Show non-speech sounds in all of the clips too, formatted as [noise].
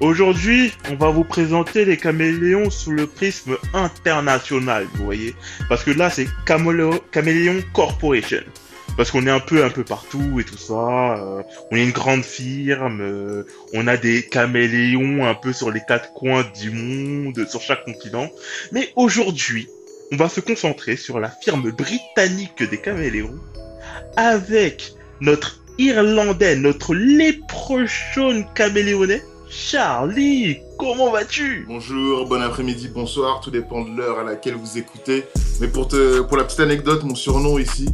Aujourd'hui, on va vous présenter les caméléons sous le prisme international, vous voyez. Parce que là, c'est Caméléon Corporation. Parce qu'on est un peu un peu partout et tout ça. euh, on est une grande firme. euh, on a des caméléons un peu sur les quatre coins du monde, sur chaque continent. Mais aujourd'hui, on va se concentrer sur la firme britannique des caméléons avec notre Irlandais, notre léprechaune caméléonais, Charlie. Comment vas-tu? Bonjour, bon après-midi, bonsoir, tout dépend de l'heure à laquelle vous écoutez. Mais pour, la petite anecdote, mon surnom ici,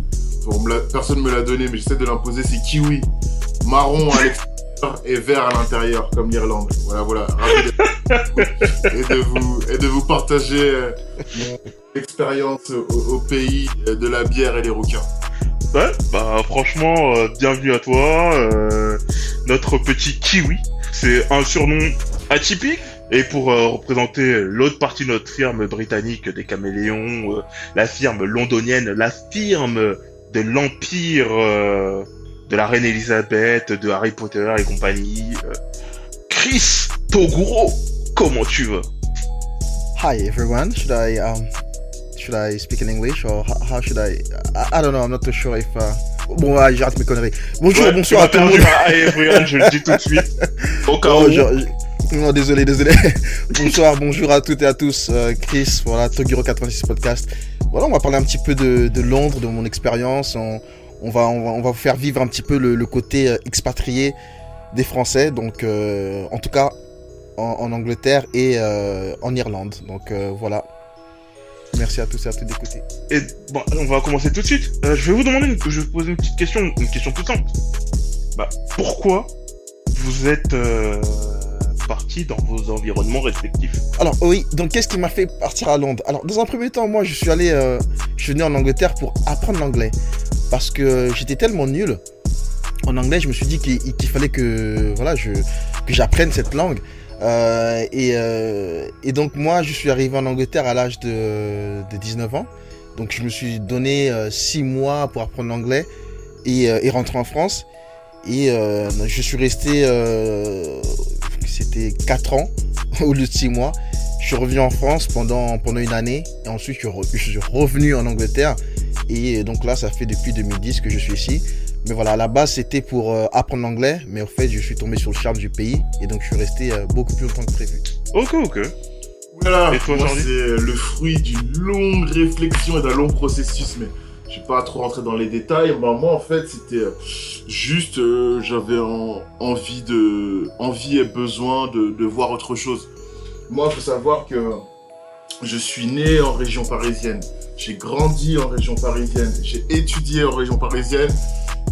personne ne me l'a donné, mais j'essaie de l'imposer, c'est Kiwi. Marron à l'extérieur et vert à l'intérieur, comme l'Irlande. Voilà, voilà. Et, de vous, et de vous partager euh, mon expérience au, pays de la bière et des requins. Bah franchement, euh, bienvenue à toi, euh, notre petit kiwi. C'est un surnom atypique. Et pour euh, représenter l'autre partie de notre firme britannique des caméléons, la firme londonienne, la firme de l'empire de la reine Elisabeth, de Harry Potter et compagnie, Chris Toguro, comment tu vas? Hi everyone. Should I um should I speak in English or how, how should I, I I don't know. I'm not too sure if uh... bon ouais, j'arrête mes conneries. Bonjour, Ouais, bonsoir à tout le monde. perdu à everyone, je le dis tout de suite. [laughs] Au cas Oh, où. Non, désolé, désolé. [laughs] bonsoir, bonjour à toutes et à tous. Euh, Chris, voilà, Togiro 86 podcast. Voilà, on va parler un petit peu de, de Londres, de mon expérience. On, on va, on va on va vous faire vivre un petit peu le, le côté euh, expatrié des Français. Donc, euh, en tout cas, en, en Angleterre et en Irlande. Donc voilà. Merci à tous et à toutes d'écouter. Et bon, on va commencer tout de suite. Euh, je vais vous demander, une, je vais vous poser une petite question, une question toute simple. Bah, pourquoi vous êtes euh, parti dans vos environnements respectifs? Alors oui, donc qu'est-ce qui m'a fait partir à Londres? Alors dans un premier temps, moi je suis allé, euh, je suis venu en Angleterre pour apprendre l'anglais parce que j'étais tellement nul en anglais, je me suis dit qu'il fallait que voilà, je que j'apprenne cette langue. Euh, et, euh, et donc moi je suis arrivé en Angleterre à l'âge de, de 19 ans. Donc je me suis donné 6 mois pour apprendre l'anglais et, euh, rentrer en France. Et euh, je suis resté, euh, c'était 4 ans [laughs] au lieu de 6 mois. Je suis revenu en France pendant, pendant une année et ensuite je je suis revenu en Angleterre. Et donc là, ça fait depuis 2010 que je suis ici. Mais voilà, à la base, c'était pour euh, apprendre l'anglais. Mais en fait, je suis tombé sur le charme du pays. Et donc, je suis resté euh, beaucoup plus longtemps que prévu. Ok, ok. Voilà, Et toi, moi Jordi c'est le fruit d'une longue réflexion et d'un long processus, mais je vais pas trop rentrer dans les détails. Bah, moi en fait c'était euh, juste, euh, j'avais en- envie de, envie et besoin de, de voir autre chose. Moi, il faut savoir que je suis né en région parisienne, j'ai grandi en région parisienne, j'ai étudié en région parisienne.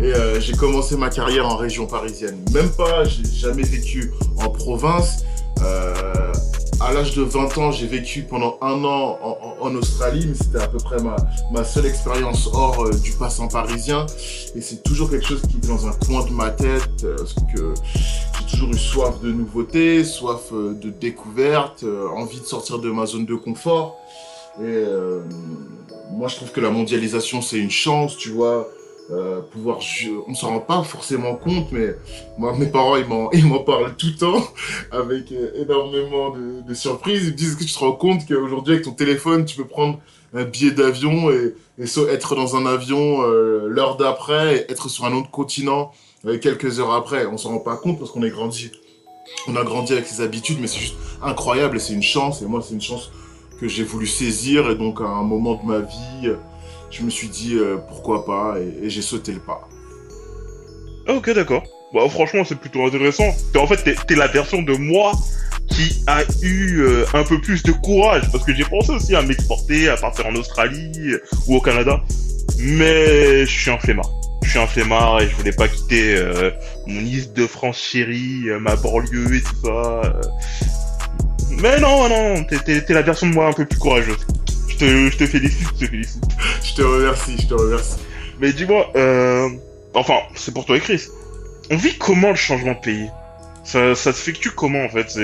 Et euh, j'ai commencé ma carrière en région parisienne. Même pas, j'ai jamais vécu en province. Euh, à l'âge de 20 ans, j'ai vécu pendant un an en, Australie, mais c'était à peu près ma, seule expérience hors euh, du passant parisien. Et c'est toujours quelque chose qui est dans un coin de ma tête, parce que j'ai toujours eu soif de nouveautés, soif de découverte, envie de sortir de ma zone de confort. Et moi, je trouve que la mondialisation, c'est une chance, tu vois. Euh, pouvoir, on s'en rend pas forcément compte, mais moi, mes parents, ils m'en, [laughs] parlent tout le temps [laughs] avec euh, énormément de, surprises. Ils me disent que tu te rends compte qu'aujourd'hui, avec ton téléphone, tu peux prendre un billet d'avion et, être dans un avion euh, l'heure d'après, et être sur un autre continent euh, quelques heures après? On s'en rend pas compte parce qu'on est grandi. On a grandi avec ces habitudes, mais c'est juste incroyable et c'est une chance. Et moi, c'est une chance que j'ai voulu saisir. Et donc, à un moment de ma vie, je me suis dit euh, pourquoi pas et, j'ai sauté le pas. Ah, ok, d'accord. Bah, franchement, c'est plutôt intéressant. En fait, t'es la version de moi qui a eu euh, un peu plus de courage, parce que j'ai pensé aussi à m'exporter, à partir en Australie euh, ou au Canada, mais je suis un flemmard. Je suis un flemmard et je voulais pas quitter mon île de France chérie, ma banlieue et tout ça. Mais non, non, t'es la version de moi un peu plus courageuse. Je te, je te félicite, je te félicite. Je te remercie, je te remercie. Mais dis-moi, euh... enfin, c'est pour toi et Chris. On vit comment le changement de pays? Ça, ça se fait-tu comment en fait?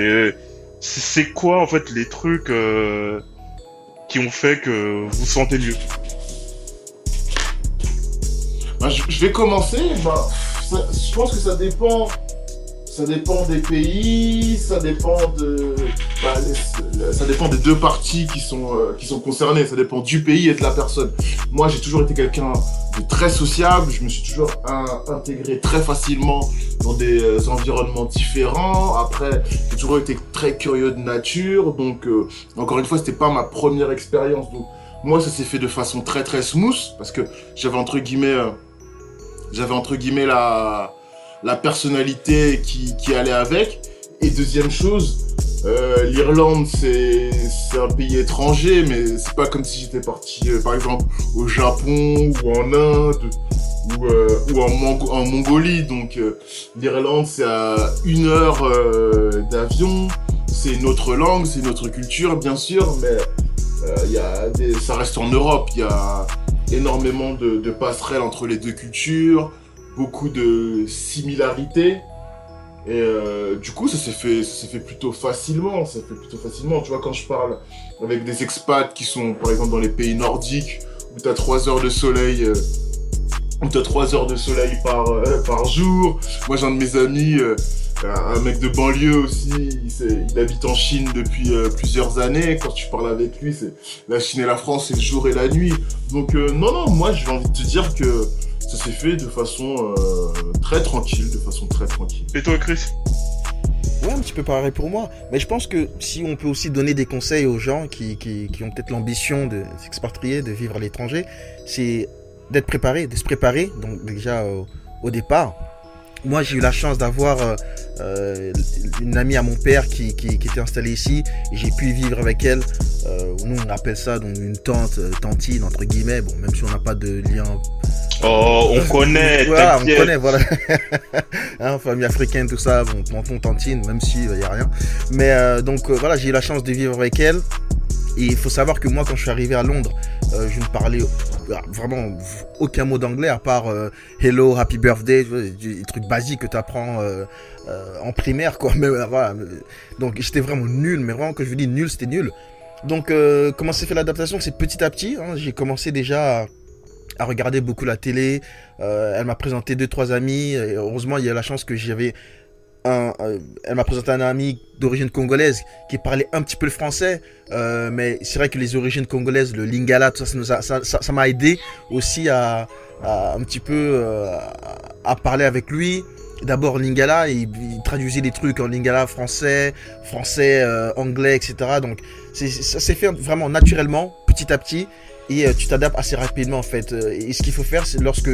C'est quoi en fait les trucs euh, qui ont fait que vous vous sentez mieux? Bah, je, je vais commencer. Bah, ça- je pense que ça dépend. Ça dépend des pays, ça dépend de. bah, ça dépend des deux parties qui sont, euh, qui sont concernées. Ça dépend du pays et de la personne. Moi, j'ai toujours été quelqu'un de très sociable. Je me suis toujours in- intégré très facilement dans des euh, environnements différents. Après, j'ai toujours été très curieux de nature. Donc, euh, encore une fois, c'était pas ma première expérience. Donc, moi, ça s'est fait de façon très très smooth parce que j'avais entre guillemets. j'avais entre guillemets la, la personnalité qui, qui allait avec. Et deuxième chose, euh, l'Irlande c'est un pays étranger, mais c'est pas comme si j'étais parti euh, par exemple au Japon ou en Inde ou, euh, ou en, Mongo- en Mongolie. Donc euh, l'Irlande c'est à une heure euh, d'avion, c'est une autre langue, c'est une autre culture bien sûr, mais euh, y a des, ça reste en Europe, il y a énormément de, de passerelles entre les deux cultures, beaucoup de similarités. Et euh, du coup, ça s'est fait, fait plutôt facilement. Ça fait plutôt facilement. Tu vois, quand je parle avec des expats qui sont, par exemple, dans les pays nordiques, où t'as 3 heures de soleil, euh, où t'as 3 heures de soleil par, euh, par jour. Moi, j'ai un de mes amis, un un mec de banlieue aussi, il, habite en Chine depuis euh, plusieurs années. Quand tu parles avec lui, c'est la Chine et la France, c'est le jour et la nuit. Donc euh, non, non, moi j'ai envie de te dire que ça s'est fait de façon euh, très tranquille, de façon très tranquille. Et toi Chris? Ouais, un petit peu pareil pour moi. Mais je pense que si on peut aussi donner des conseils aux gens qui, qui, qui ont peut-être l'ambition de s'expatrier, de vivre à l'étranger, c'est d'être préparé, de se préparer. Donc déjà au, au départ. Moi, j'ai eu la chance d'avoir euh, euh, une amie à mon père qui, qui, qui était installée ici et j'ai pu vivre avec elle. Euh, nous, on appelle ça donc une tante, tantine entre guillemets. Bon, même si on n'a pas de lien Oh, on [laughs] connaît, voilà, on connaît, voilà. hein, famille africaine, tout ça, bon, tonton, tantine, même si il y a rien. Mais donc voilà, j'ai eu la chance de vivre avec elle. Et il faut savoir que moi, quand je suis arrivé à Londres, euh, je ne parlais euh, vraiment aucun mot d'anglais à part euh, Hello, Happy Birthday, des trucs basiques que tu apprends en primaire, quoi. [laughs] Mais voilà. Donc j'étais vraiment nul, mais vraiment, quand je vous dis nul, c'était nul. Donc comment s'est fait l'adaptation? C'est petit à petit. hein, j'ai commencé déjà à, regarder beaucoup la télé. Elle m'a présenté deux trois amis. Heureusement, il y a la chance que j'avais euh, elle m'a présenté un ami d'origine congolaise qui parlait un petit peu le français. Euh, mais c'est vrai que les origines congolaises, le lingala, tout ça, ça m'a aidé aussi à, un petit peu euh, à, parler avec lui. D'abord lingala, il, il traduisait des trucs en lingala français, français, anglais, etc. Donc ça s'est fait vraiment naturellement, petit à petit et tu t'adaptes assez rapidement en fait. Et ce qu'il faut faire, c'est lorsque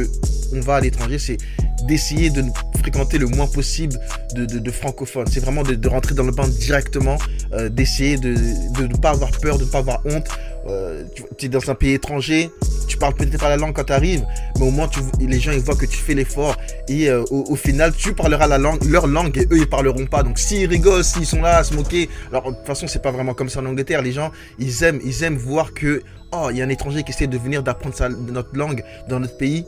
on va à l'étranger, c'est d'essayer de fréquenter le moins possible de, francophones. C'est vraiment de, rentrer dans le bain directement, euh, d'essayer de, ne pas avoir peur, de ne pas avoir honte. Euh, tu es dans un pays étranger, tu parles peut-être pas la langue quand tu arrives, mais au moins les gens ils voient que tu fais l'effort et euh, au, final tu parleras leur langue et eux ils parleront pas. Donc s'ils rigolent, s'ils sont là à se moquer, alors de toute façon c'est pas vraiment comme ça en Angleterre. Les gens ils aiment, ils aiment voir que oh il y a un étranger qui essaie de venir d'apprendre notre langue dans notre pays.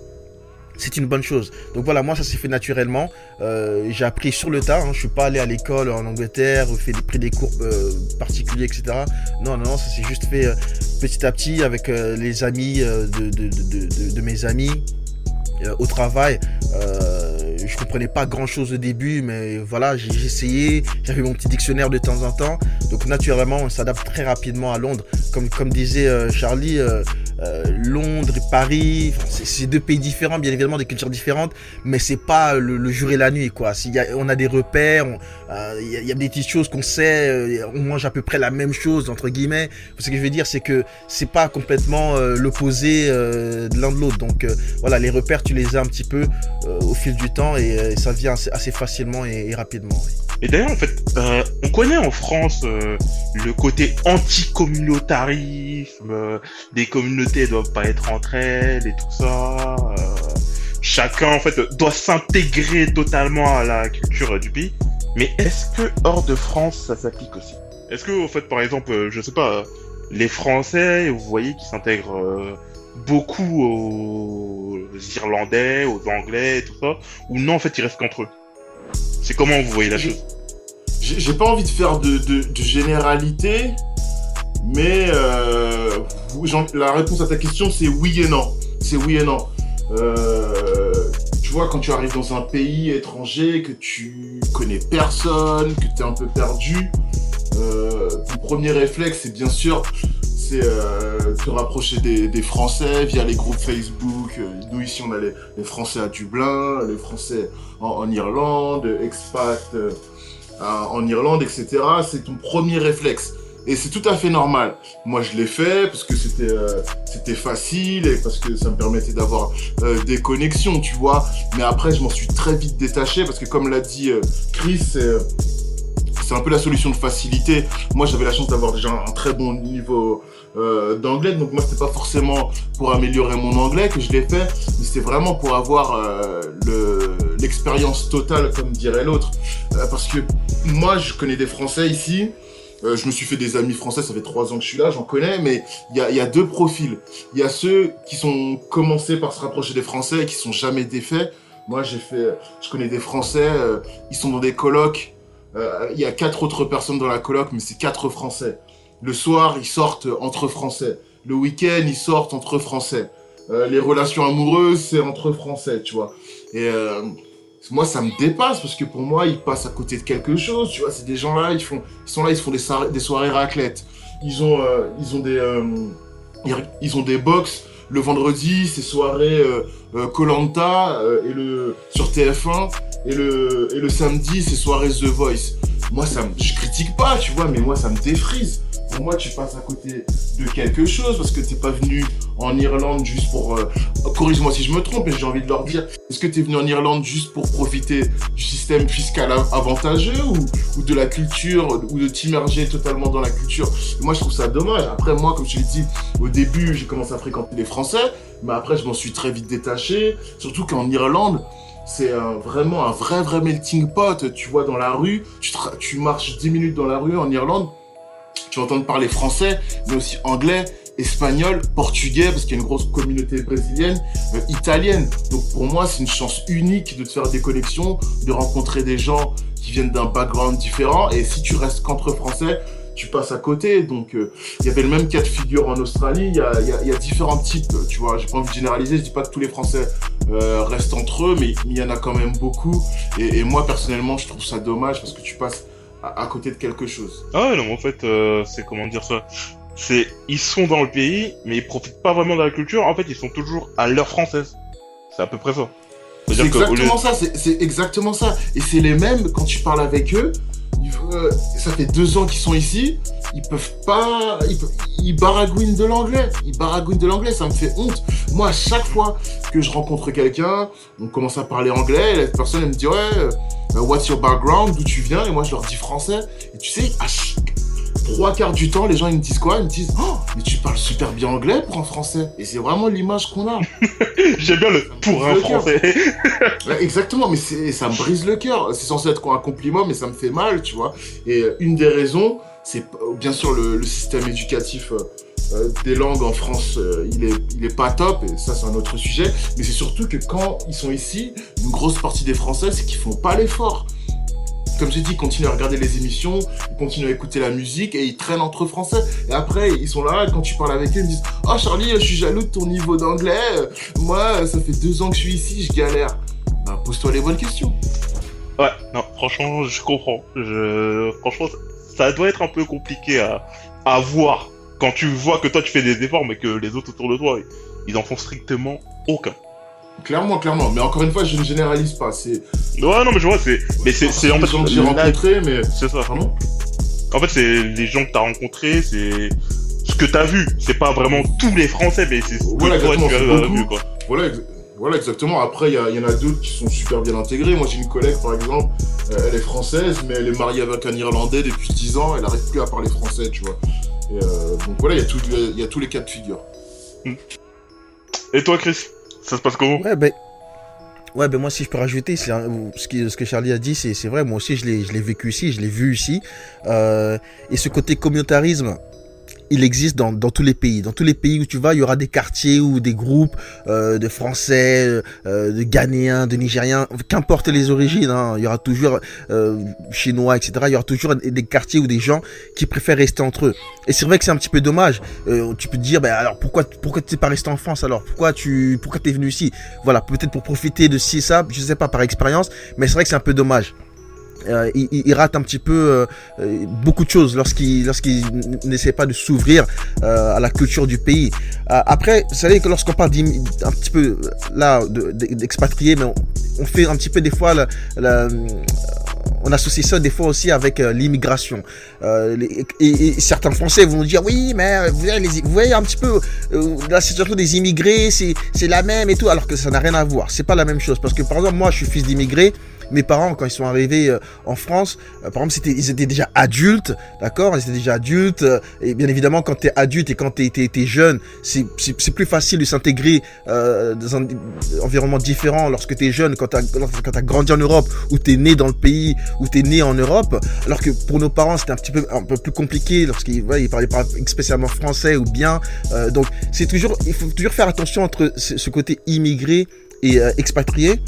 C'est une bonne chose. Donc voilà, moi ça s'est fait naturellement. Euh, j'ai appris sur le tas. Hein. Je suis pas allé à l'école en Angleterre, fait pris des cours euh, particuliers, etc. Non, non, non, ça s'est juste fait euh, petit à petit avec les amis de, mes amis au travail. Je comprenais pas grand chose au début, mais voilà, j'ai essayé. J'avais mon petit dictionnaire de temps en temps. Donc naturellement, on s'adapte très rapidement à Londres. Comme, disait Charlie, euh, Londres et Paris, c'est deux pays différents, bien évidemment, des cultures différentes, mais c'est pas le, jour et la nuit, quoi. On a des repères, il y, a- il y a des petites choses qu'on sait, euh, on mange à peu près la même chose, entre guillemets. Ce que je veux dire, c'est que c'est pas complètement euh, l'opposé euh, de l'un de l'autre. Donc euh, voilà, les repères, tu les as un petit peu euh, au fil du temps et euh, ça vient assez, facilement et, rapidement. Et d'ailleurs, en fait, euh, on connaît en France euh, le côté anti-communautarisme, euh, des communautés doivent pas être entre elles et tout ça. euh, chacun, en fait, doit s'intégrer totalement à la culture euh, du pays. Mais est-ce que hors de France, ça s'applique aussi? Est-ce que, en fait, par exemple, euh, je sais pas, les Français, vous voyez qu'ils s'intègrent euh, beaucoup aux Irlandais, aux Anglais, et tout ça, ou non, en fait, ils restent qu'entre eux? C'est comment vous voyez la chose? J'ai pas envie de faire de, de, de généralité, mais euh, la réponse à ta question, c'est oui et non. C'est oui et non. Euh, quand tu arrives dans un pays étranger, que tu connais personne, que tu es un peu perdu, euh, ton premier réflexe, c'est bien sûr, c'est euh, te rapprocher des, Français via les groupes Facebook. Euh, Nous, ici, on a les, Français à Dublin, les Français en, Irlande, expat en Irlande, etc. C'est ton premier réflexe. Et c'est tout à fait normal. Moi, je l'ai fait parce que c'était euh, c'était facile et parce que ça me permettait d'avoir euh, des connexions, tu vois. Mais après, je m'en suis très vite détaché parce que, comme l'a dit euh, Chris, c'est un peu la solution de facilité. Moi, j'avais la chance d'avoir déjà un très bon niveau d'anglais, donc moi, c'était pas forcément pour améliorer mon anglais que je l'ai fait, mais c'était vraiment pour avoir le- l'expérience totale, comme dirait l'autre. Parce que moi, je connais des Français ici. Euh, je me suis fait des amis français, ça fait trois ans que je suis là, j'en connais, mais il y a, deux profils. Il y a ceux qui sont commencés par se rapprocher des Français et qui sont jamais défaits. Moi, j'ai fait, je connais des Français, euh, ils sont dans des. Euh, Il y a quatre autres personnes dans la coloc, mais c'est quatre Français. Le soir, ils sortent entre Français. Le week-end, ils sortent entre Français. Euh, les relations amoureuses, c'est entre Français, tu vois. Et euh, moi, ça me dépasse parce que pour moi, ils passent à côté de quelque chose, tu vois. C'est des gens là, ils font, ils sont là, ils font des, soirées- des raclette. Ils ont, euh, ils ont des, euh, box. Le vendredi, c'est soirée euh, Colanta et le sur TF1 et le samedi, c'est soirée The Voice. Moi, ça, je critique pas, tu vois, mais moi, ça me défrise. Pour moi, tu passes à côté de quelque chose parce que t'es pas venu en Irlande juste pour. euh, Corrige-moi si je me trompe, mais j'ai envie de leur dire est-ce que t'es venu en Irlande juste pour profiter du système fiscal av- avantageux ou, de la culture ou de t'immerger totalement dans la culture? Moi, je trouve ça dommage. Après, moi, comme je l'ai dit au début, j'ai commencé à fréquenter les Français, mais après, je m'en suis très vite détaché. Surtout qu'en Irlande, c'est un- vraiment un vrai, vrai melting pot. Tu vois, dans la rue, tu, tu marches 10 minutes dans la rue en Irlande, tu vas entendre parler français, mais aussi anglais, espagnol, portugais, parce qu'il y a une grosse communauté brésilienne, euh, italienne. Donc pour moi, c'est une chance unique de te faire des connexions, de rencontrer des gens qui viennent d'un background différent. Et si tu restes qu'entre français, tu passes à côté. Donc euh, il y avait le même cas de figure en Australie. Il y a, y a- y a différents types, tu vois. J'ai pas envie de généraliser. Je dis pas que tous les Français euh, restent entre eux, mais il y en a quand même beaucoup. Et moi personnellement, je trouve ça dommage parce que tu passes à, à côté de quelque chose. Ah ouais, non, en fait, euh, c'est comment dire ça? C'est ils sont dans le pays, mais ils profitent pas vraiment de la culture. En fait, ils sont toujours à l'heure française. C'est à peu près ça. C'est que exactement ça, c'est exactement ça. Et c'est les mêmes, quand tu parles avec eux, euh, ça fait deux ans qu'ils sont ici, ils peuvent pas... Ils, baragouinent de l'anglais. Ils baragouinent de l'anglais, ça me fait honte. Moi, à chaque fois que je rencontre quelqu'un, on commence à parler anglais, la personne, elle me dit, ouais, euh, what's your background, d'où tu viens, et moi, je leur dis français. Et tu sais, à chaque... Trois quarts du temps, les gens ils me disent quoi? Ils me disent Oh, mais tu parles super bien anglais pour un français. Et c'est vraiment l'image qu'on a. [laughs] J'aime bien le pour un Le français. [laughs] Ouais, Exactement, mais ça me brise le cœur. C'est censé être quoi, un compliment, mais ça me fait mal, tu vois. Et euh, une des raisons, c'est euh, bien sûr le, le système éducatif euh, euh, des langues en France, euh, il, est, il est pas top, et ça c'est un autre sujet. Mais c'est surtout que quand ils sont ici, une grosse partie des Français, c'est qu'ils font pas l'effort. Comme j'ai dit, ils continuent à regarder les émissions, ils continuent à écouter la musique et ils traînent entre Français. Et après, ils sont là, quand tu parles avec eux, ils me disent Oh Charlie, je suis jaloux de ton niveau d'anglais. Moi, ça fait deux ans que je suis ici, je galère. Bah, pose-toi les bonnes questions. Ouais, non, franchement, je comprends. Je, franchement, ça doit être un peu compliqué à, à voir quand tu vois que toi tu fais des efforts, mais que les autres autour de toi, ils en font strictement aucun. Clairement, clairement. Mais encore une fois, je ne généralise pas. C'est Ouais, non, mais je vois, c'est, mais c'est, c'est en les fait, gens que j'ai rencontrés, mais. c'est ça. Pardon En fait, c'est les gens que t'as rencontrés, c'est ce que t'as vu. C'est pas vraiment tous les Français, mais c'est ce que Voilà, toi tu exactement, as vu, quoi. Voilà, ex- voilà exactement. Après, il y, en a d'autres qui sont super bien intégrés. Moi, j'ai une collègue, par exemple, euh, elle est française, mais elle est mariée avec un Irlandais depuis 10 ans. Elle n'arrive plus à parler français, tu vois. Et, euh, donc voilà, il y, y a tous les cas de figure. Et toi, Chris, ça se passe comment? Ouais, ben. Ouais, ben moi, si je peux rajouter, un- ce, ce que Charlie a dit, c'est vrai. Moi aussi, je l'ai je l'ai vécu ici, je l'ai vu ici. Euh, et ce côté communautarisme, il existe dans, dans tous les pays. Dans tous les pays où tu vas, il y aura des quartiers ou des groupes euh, de Français, euh, de Ghanéens, de Nigériens, qu'importe les origines. Hein, il y aura toujours euh, Chinois, etc. Il y aura toujours des quartiers ou des gens qui préfèrent rester entre eux. Et c'est vrai que c'est un petit peu dommage. Tu peux te dire, ben alors pourquoi pourquoi tu n'es pas resté en France alors? Pourquoi tu pourquoi t'es venu ici? Voilà, peut-être pour profiter de ci et ça, je sais pas par expérience, mais c'est vrai que c'est un peu dommage. Euh, il, il, rate un petit peu euh, euh, beaucoup de choses lorsqu'il lorsqu'il n'essaie pas de s'ouvrir euh, à la culture du pays. Euh, après, vous savez que lorsqu'on parle un petit peu là d'expatriés, mais on, on, fait un petit peu des fois la, la on associe ça des fois aussi avec euh, l'immigration. Euh, et, et, certains Français vont dire oui, mais vous voyez, les, vous voyez un petit peu euh, la situation des immigrés, c'est la même et tout, alors que ça n'a rien à voir. C'est pas la même chose parce que par exemple moi je suis fils d'immigrés mes parents, quand ils sont arrivés euh, en France, euh, par exemple, ils étaient déjà adultes, d'accord Ils étaient déjà adultes. Euh, et bien évidemment, quand tu es adulte et quand tu es, jeune, c'est, plus facile de s'intégrer dans un environnement différent lorsque tu es jeune, quand tu as, grandi en Europe, ou tu es né dans le pays, ou tu es né en Europe. Alors que pour nos parents, c'était un petit peu, un peu plus compliqué lorsqu'ils voilà, ils parlaient pas spécialement français ou bien. Donc, c'est toujours, il faut toujours faire attention entre ce, côté immigré et expatrié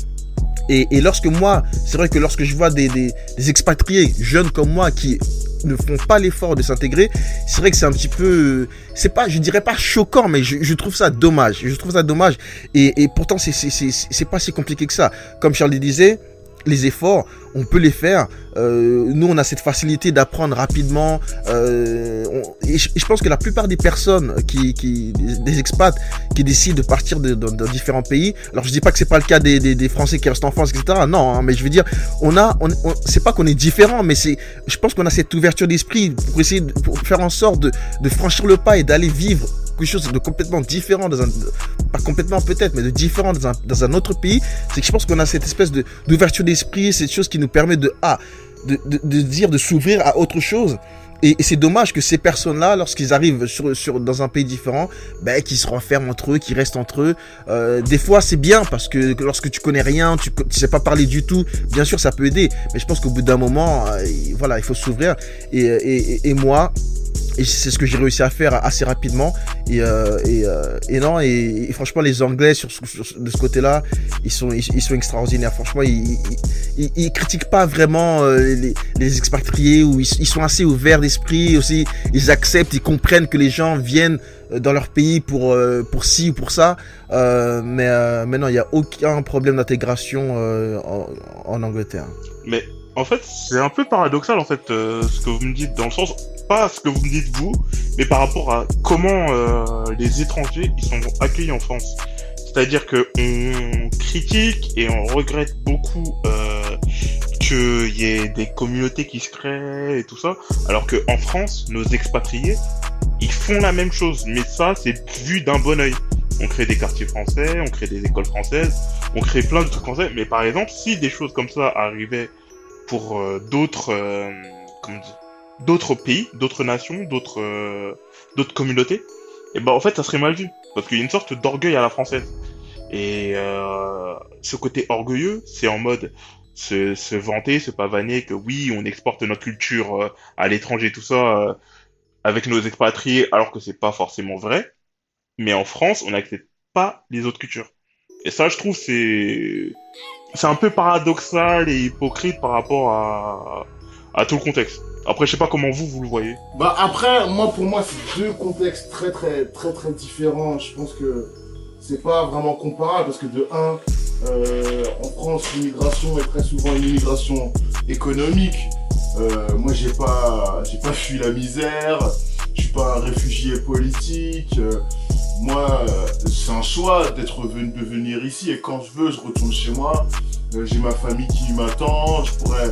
et, lorsque moi, c'est vrai que lorsque je vois des, expatriés jeunes comme moi qui ne font pas l'effort de s'intégrer, c'est vrai que c'est un petit peu, c'est pas, je dirais pas choquant, mais je, trouve ça dommage. Je trouve ça dommage. Et, et pourtant, c'est, pas si compliqué que ça. Comme Charles disait, les efforts, on peut les faire. Euh, nous, on a cette facilité d'apprendre rapidement. Euh, et, je, pense que la plupart des personnes qui, des, expats qui décident de partir de, différents pays. Alors, je dis pas que c'est pas le cas des, Français qui restent en France, etc. Non, hein, mais je veux dire, on a, on, c'est pas qu'on est différent, mais c'est, je pense qu'on a cette ouverture d'esprit pour essayer de faire en sorte de franchir le pas et d'aller vivre chose de complètement différent dans un, pas complètement peut-être, mais de différent dans un, autre pays, c'est que je pense qu'on a cette espèce d'ouverture d'esprit, cette chose qui nous permet de ah de, dire de s'ouvrir à autre chose. Et, c'est dommage que ces personnes-là, lorsqu'ils arrivent sur, sur, dans un pays différent, ben, qu'ils se renferment entre eux, qu'ils restent entre eux. Euh, des fois, c'est bien parce que lorsque tu connais rien, tu, sais pas parler du tout, bien sûr, ça peut aider. Mais je pense qu'au bout d'un moment, euh, voilà, il faut s'ouvrir. Et, et, moi, et c'est ce que j'ai réussi à faire assez rapidement. Et euh, et, euh, et, non et, et, franchement les anglais sur, sur, de ce côté là ils sont ils, sont extraordinaires. Franchement ils, ils, ils critiquent pas vraiment euh, les, les, expatriés ou ils, sont assez ouverts d'esprit aussi. Ils acceptent ils comprennent que les gens viennent dans leur pays pour euh, pour ci ou pour ça. Euh, mais euh, non il y a aucun problème d'intégration en, en Angleterre. Mais en fait, c'est un peu paradoxal en fait euh, ce que vous me dites dans le sens pas ce que vous me dites vous, mais par rapport à comment euh, les étrangers ils sont accueillis en France. C'est-à-dire que on critique et on regrette beaucoup euh, qu'il y ait des communautés qui se créent et tout ça, alors que en France, nos expatriés ils font la même chose, mais ça c'est vu d'un bon oeil. On crée des quartiers français, on crée des écoles françaises, on crée plein de trucs français, mais par exemple, si des choses comme ça arrivaient pour euh, d'autres euh, d'autres pays, d'autres nations, d'autres euh, d'autres communautés, et ben en fait ça serait mal vu parce qu'il y a une sorte d'orgueil à la française. Et euh, ce côté orgueilleux, c'est en mode se, se vanter, se pavaner que oui, on exporte notre culture euh, à l'étranger, tout ça, euh, avec nos expatriés, alors que c'est pas forcément vrai. Mais en France, on n'accepte pas les autres cultures. Et ça, je trouve, c'est c'est un peu paradoxal et hypocrite par rapport à, tout le contexte. Après, je sais pas comment vous, vous le voyez. Bah après, moi, pour moi, c'est deux contextes très, très, très, très différents. Je pense que c'est pas vraiment comparable parce que de un, euh, en France, l'immigration est très souvent une immigration économique. Euh, moi, j'ai pas, j'ai pas fui la misère. Je suis pas un réfugié politique. Euh, moi, c'est un choix d'être venu, de venir ici et quand je veux, je retourne chez moi. Euh, j'ai ma famille qui m'attend. Je pourrais,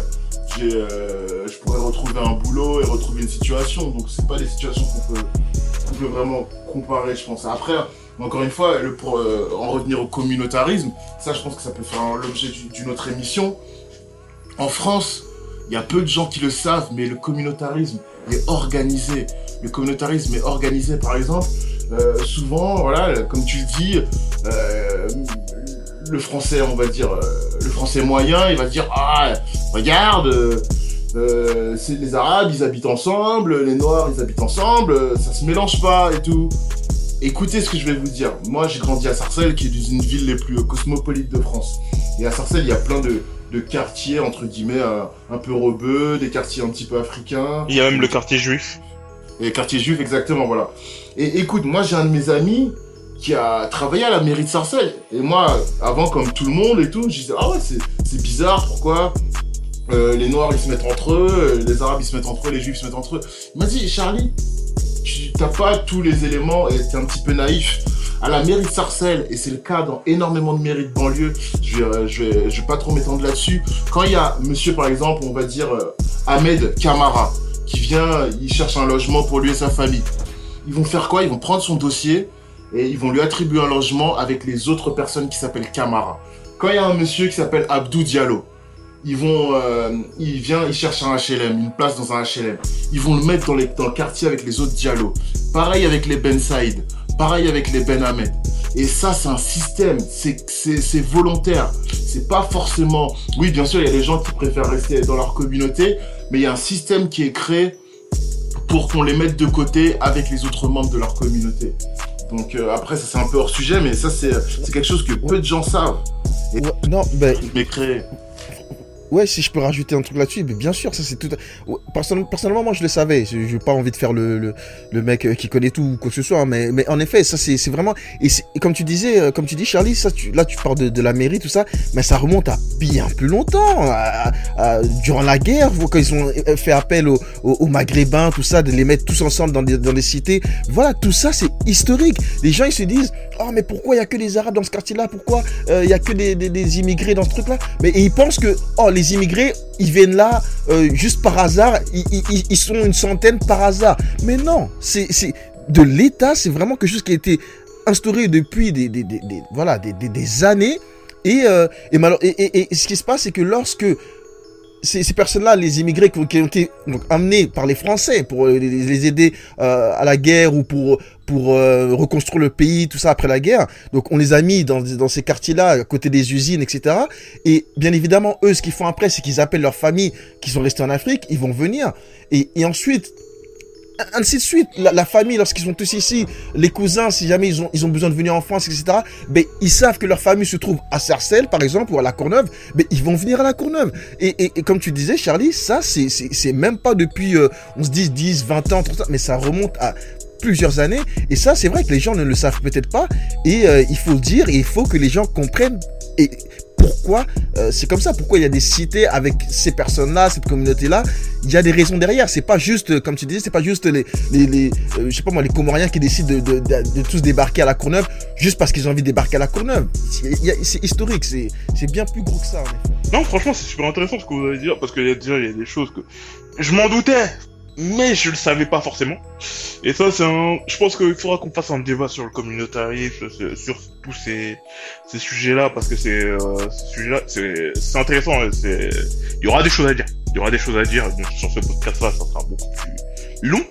euh, je pourrais retrouver un boulot et retrouver une situation. Donc, c'est pas des situations qu'on peut, vraiment comparer, je pense. Après, encore une fois, pour euh, en revenir au communautarisme, ça, je pense que ça peut faire l'objet d'une autre émission. En France, il y a peu de gens qui le savent, mais le communautarisme est organisé. Le communautarisme est organisé, par exemple, euh, souvent, voilà, comme tu le dis, euh, le français, on va dire, euh, le français moyen, il va dire, ah, regarde, c'est les Arabes, ils habitent ensemble, les Noirs, ils habitent ensemble, ça se mélange pas et tout. Écoutez ce que je vais vous dire. Moi, j'ai grandi à Sarcelles, qui est une ville les plus cosmopolites de France. Et à Sarcelles, il y a plein de, de quartiers, entre guillemets, un peu rebeux, des quartiers un petit peu africains. Il y a même le quartier juif. Et quartier juif, exactement, voilà. Et écoute, moi, j'ai un de mes amis qui a travaillé à la mairie de Sarcelles. Et moi, avant, comme tout le monde et tout, je disais, ah ouais, c'est bizarre, pourquoi euh, les Noirs, ils se mettent entre eux, euh, les Arabes, ils se mettent entre eux, les Juifs, ils se mettent entre eux. Il m'a dit, Charlie, tu t'as pas tous les éléments et t'es un petit peu naïf. À la mairie de Sarcelles, et c'est le cas dans énormément de mairies de banlieue, je vais, euh, vais, pas trop m'étendre là-dessus. Quand il y a monsieur, par exemple, on va dire Ahmed Kamara, qui vient, il cherche un logement pour lui et sa famille. Ils vont faire quoi? Ils vont prendre son dossier et ils vont lui attribuer un logement avec les autres personnes qui s'appellent Kamara. Quand il y a un monsieur qui s'appelle Abdou Diallo, ils vont, euh, il vient, il cherche un HLM, une place dans un HLM. Ils vont le mettre dans, les, dans le quartier avec les autres Diallo. Pareil avec les Ben Saïd. Pareil avec les Ben Ahmed. Et ça, c'est un système. C'est volontaire. C'est pas forcément. Oui, bien sûr, il y a des gens qui préfèrent rester dans leur communauté, mais il y a un système qui est créé pour qu'on les mette de côté avec les autres membres de leur communauté. Donc euh, après, ça c'est un peu hors sujet, mais ça c'est, quelque chose que peu de gens savent. Ouais, non, ben, Mais créé. Ouais, si je peux rajouter un truc là-dessus, bien sûr, ça c'est tout. Personnellement, moi je le savais. Je j'ai pas envie de faire le, le, mec euh, qui connaît tout ou quoi que ce soit, hein, mais, en effet, ça c'est vraiment. Et, comme tu disais, euh, comme tu dis, Charlie, là tu parles de, la mairie, tout ça, mais ça remonte à bien plus longtemps. durant la guerre, quand ils ont euh, fait appel aux, Maghrébins, tout ça, de les mettre tous ensemble dans des, dans des cités. Voilà, tout ça c'est historique. Les gens ils se disent, oh mais pourquoi il y a que les Arabes dans ce quartier-là? Pourquoi euh, il y a que des, des, des immigrés dans ce truc-là Mais ils pensent que, oh les immigrés, ils viennent là euh, juste par hasard, ils, sont une centaine par hasard. Mais non, c'est de l'État, c'est vraiment quelque chose qui a été instauré depuis des, des, des, des- des, années. Et, euh, et, et, et, et ce qui se passe, c'est que lorsque ces, ces personnes-là, les immigrés qui ont, été donc, amenés par les Français pour euh, les, les aider euh, à la guerre ou pour pour euh, reconstruire le pays, tout ça après la guerre. Donc on les a mis dans, dans ces quartiers-là, à côté des usines, etc. Et bien évidemment, eux, ce qu'ils font après, c'est qu'ils appellent leurs familles qui sont restées en Afrique, ils vont venir. Et, et ensuite, ainsi de suite, la, famille, lorsqu'ils sont tous ici, les cousins, si jamais ils ont, ils ont besoin de venir en France, etc., ben, ils savent que leur famille se trouve à Sarcelles, par exemple, ou à La Courneuve, ben, ils vont venir à La Courneuve. Et, et, comme tu disais, Charlie, ça, c'est, même pas depuis, euh, on se dit 10, 20 ans, 30 ans, mais ça remonte à plusieurs années. Et ça, c'est vrai que les gens ne le savent peut-être pas. Et euh, il faut le dire, il faut que les gens comprennent. Pourquoi euh, c'est comme ça Pourquoi il y a des cités avec ces personnes-là, cette communauté-là Il y a des raisons derrière. C'est pas juste, euh, comme tu disais, c'est pas juste les, euh, je sais pas moi, les Comoriens qui décident de, de, tous débarquer à la Courneuve juste parce qu'ils ont envie de débarquer à la Courneuve. C'est historique, c'est bien plus gros que ça. Non, franchement, c'est super intéressant ce que vous allez dire, parce qu'il y a déjà, il y a des choses que je m'en doutais, mais je le savais pas forcément. Et ça, c'est je pense qu'il faudra qu'on fasse un débat sur le communautarisme, sur ces, sujets-là, parce que c'est, euh, c'est, intéressant, il y aura des choses à dire. Il y aura des choses à dire, sur ce podcast-là, ça sera beaucoup plus long.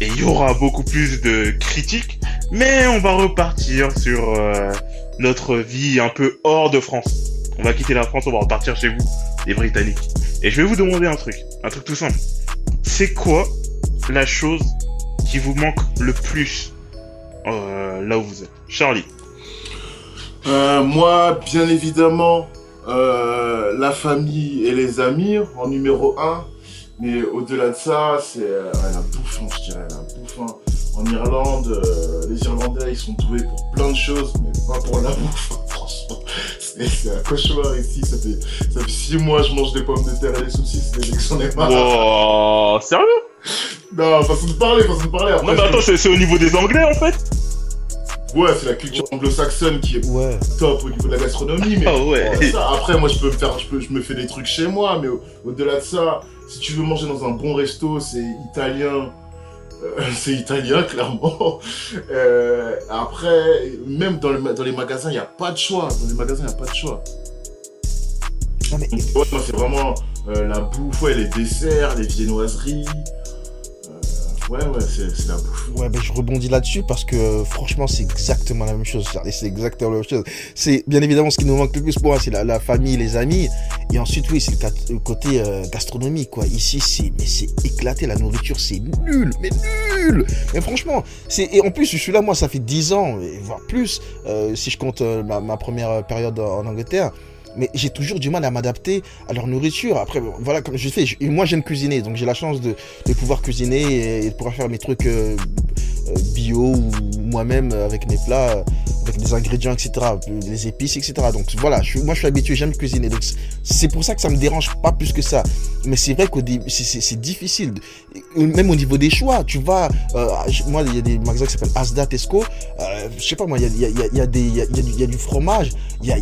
Et il y aura beaucoup plus de critiques, mais on va repartir sur euh, notre vie un peu hors de France. On va quitter la France, on va repartir chez vous, les Britanniques. Et je vais vous demander un truc, un truc tout simple. C'est quoi la chose qui vous manque le plus euh, là où vous êtes? Charlie. Euh, moi, bien évidemment, euh, la famille et les amis en numéro un. Mais au-delà de ça, c'est euh, la bouffe, hein, je dirais, la bouffe. hein. En Irlande, euh, les Irlandais, ils sont doués pour plein de choses, mais pas pour la [laughs] bouffe, franchement. C'est un cauchemar ici, ça fait, ça fait six mois je mange des pommes de terre et des saucisses, mais dès que j'en ai marre. Wow, sérieux? Non, façon de parler, façon de parler. Après, Non mais attends, c'est au niveau des Anglais en fait? Ouais, c'est la culture anglo-saxonne qui est Ouais. top au niveau de la gastronomie, mais Ah ouais. ça, après moi je peux me faire, je, peux, je me fais des trucs chez moi, mais au- au-delà de ça, si tu veux manger dans un bon resto, c'est italien, euh, [laughs] c'est italien [laughs] clairement. Euh, après, même dans, le ma- dans les magasins, il n'y a pas de choix. Dans les magasins, il n'y a pas de choix. Non, mais Donc, ouais, moi c'est vraiment euh, la bouffe, ouais, les desserts, les viennoiseries. Ouais, ouais, c'est la bouffe. Ouais, ben je rebondis là-dessus parce que franchement, c'est exactement la même chose. C'est exactement la même chose. C'est bien évidemment ce qui nous manque le plus pour moi, c'est la, la famille, les amis. Et ensuite, oui, c'est le, le côté euh, gastronomie, quoi. Ici, c'est mais c'est éclaté. La nourriture, c'est nul, mais nul. Mais franchement, c'est et en plus, je suis là, moi, ça fait 10 ans, voire plus, euh, si je compte euh, ma, première période en Angleterre. Mais j'ai toujours du mal à m'adapter à leur nourriture. Après, voilà, comme je fais, moi j'aime cuisiner, donc j'ai la chance de, de pouvoir cuisiner et, de pouvoir faire mes trucs euh, euh, bio ou moi-même avec mes plats, avec des ingrédients, etc., les épices, etc. Donc voilà, je, moi je suis habitué, j'aime cuisiner. Donc c'est- pour ça que ça me dérange pas plus que ça. Mais c'est vrai début, c'est- difficile. Même au niveau des choix, tu vas, euh, moi il y a des magasins qui s'appellent Asda, Tesco, euh, je sais pas moi, il y a, y a- du- fromage, y a,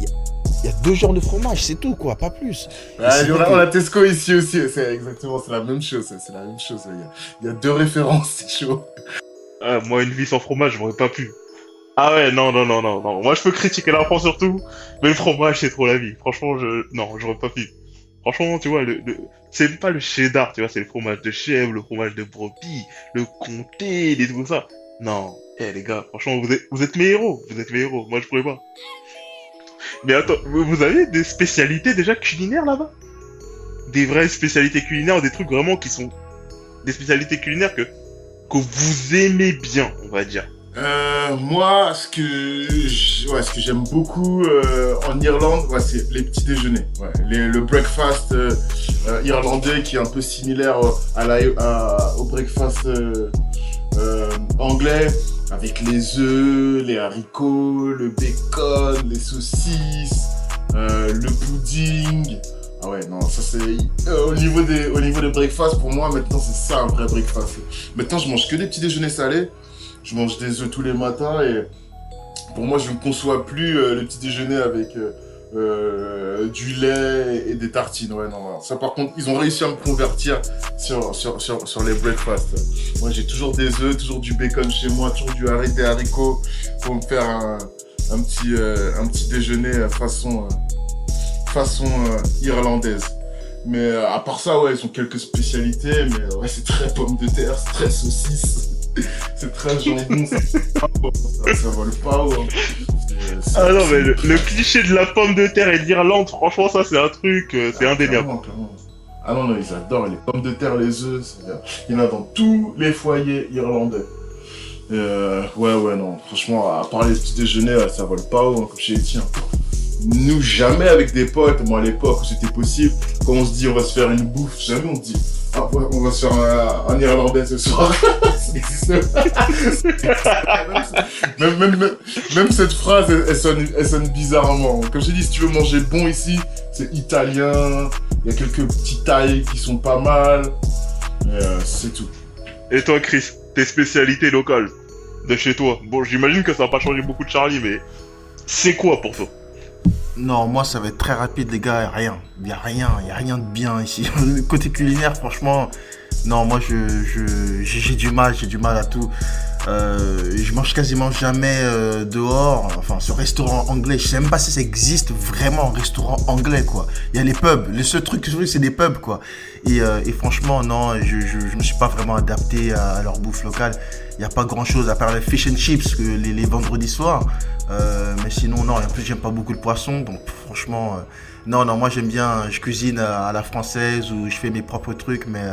il y a- deux genres de fromage, c'est tout quoi, pas plus. Ah, on, a, que- on a Tesco ici aussi, c'est exactement, c'est la même chose, c'est la même chose. Il y a, il y a deux références, [laughs] c'est chaud. Ah, moi, une vie sans fromage, j'aurais pas pu. Ah ouais, non, non, non, non, non. Moi, je peux critiquer la France surtout, mais le fromage, c'est trop la vie. Franchement, je, non, j'aurais pas pu. Franchement, tu vois, le, le... c'est pas le cheddar, tu vois, c'est le fromage de chèvre, le fromage de brebis, le comté, les tout ça. Non, eh les gars, franchement, vous êtes, vous êtes mes héros, vous êtes mes héros. Moi, je pourrais pas. Mais attends, vous avez des spécialités déjà culinaires là-bas? Des vraies spécialités culinaires, des trucs vraiment qui sont des spécialités culinaires que que vous aimez bien, on va dire. Euh, moi, ce que ouais, ce que j'aime beaucoup euh, en Irlande, ouais, c'est les petits déjeuners. Ouais. Le breakfast euh, euh, irlandais qui est un peu similaire au breakfast euh, anglais, avec les œufs, les haricots, le bacon, les saucisses, euh, le pudding. Ah ouais, non, ça c'est euh, au niveau des au niveau des breakfasts pour moi maintenant c'est ça un vrai breakfast. Maintenant je mange que des petits déjeuners salés. Je mange des œufs tous les matins et pour moi, je ne conçois plus le petit déjeuner avec euh, du lait et des tartines. Ouais, non. Ça, par contre, ils ont réussi à me convertir sur, sur, sur, sur les breakfasts. Moi, j'ai toujours des œufs, toujours du bacon chez moi, toujours du haricot, des haricots pour me faire un, un, petit, euh, un petit déjeuner euh, façon, façon irlandaise. Mais à part ça, ouais, ils ont quelques spécialités, mais ouais, c'est très pommes de terre, c'est très saucisse. [laughs] C'est très jambon, ça, ça, vole pas haut. Hein. Ah non, mais le, le cliché de la pomme de terre et de l'Irlande, franchement, ça c'est un truc, euh, c'est Ah, indéniable. clairement, clairement. Ah non, non, ils adorent les pommes de terre, les œufs. Il y en a dans tous les foyers irlandais. Euh, ouais, ouais, non. Franchement, à part les petits déjeuners, ça vole pas haut, hein, comme chez Etienne. Nous, jamais avec des potes, moi à l'époque où c'était possible, quand on se dit on va se faire une bouffe, jamais on se dit ah ouais, on va se faire un, un irlandais ce soir. [laughs] Ça même, même, même, même cette phrase, elle, elle sonne, elle sonne bizarrement. Comme je dit, si tu veux manger bon ici, c'est italien. Il y a quelques petits tailles qui sont pas mal. Mais euh, c'est tout. Et toi, Chris, tes spécialités locales de chez toi? Bon, j'imagine que ça va pas changer beaucoup de Charlie, mais c'est quoi pour toi? Non, moi ça va être très rapide, les gars. Rien. Il y a rien. Il y a rien de bien ici. [laughs] Côté culinaire, franchement, non, moi je, je, j'ai j'ai du mal. J'ai du mal à tout. Euh, je mange quasiment jamais euh, dehors. Enfin, ce restaurant anglais, je sais même pas si ça existe vraiment un restaurant anglais, quoi. Il y a les pubs. Le seul truc que je c'est des pubs, quoi. Et, euh, franchement, non, je, je, me suis pas vraiment adapté à, leur bouffe locale. Il n'y a pas grand chose à part les fish and chips que les, les vendredis soirs. Mais sinon, non, et en plus, j'aime pas beaucoup le poisson. Donc, franchement, non, non, moi, j'aime bien, je cuisine à, à la française ou je fais mes propres trucs, mais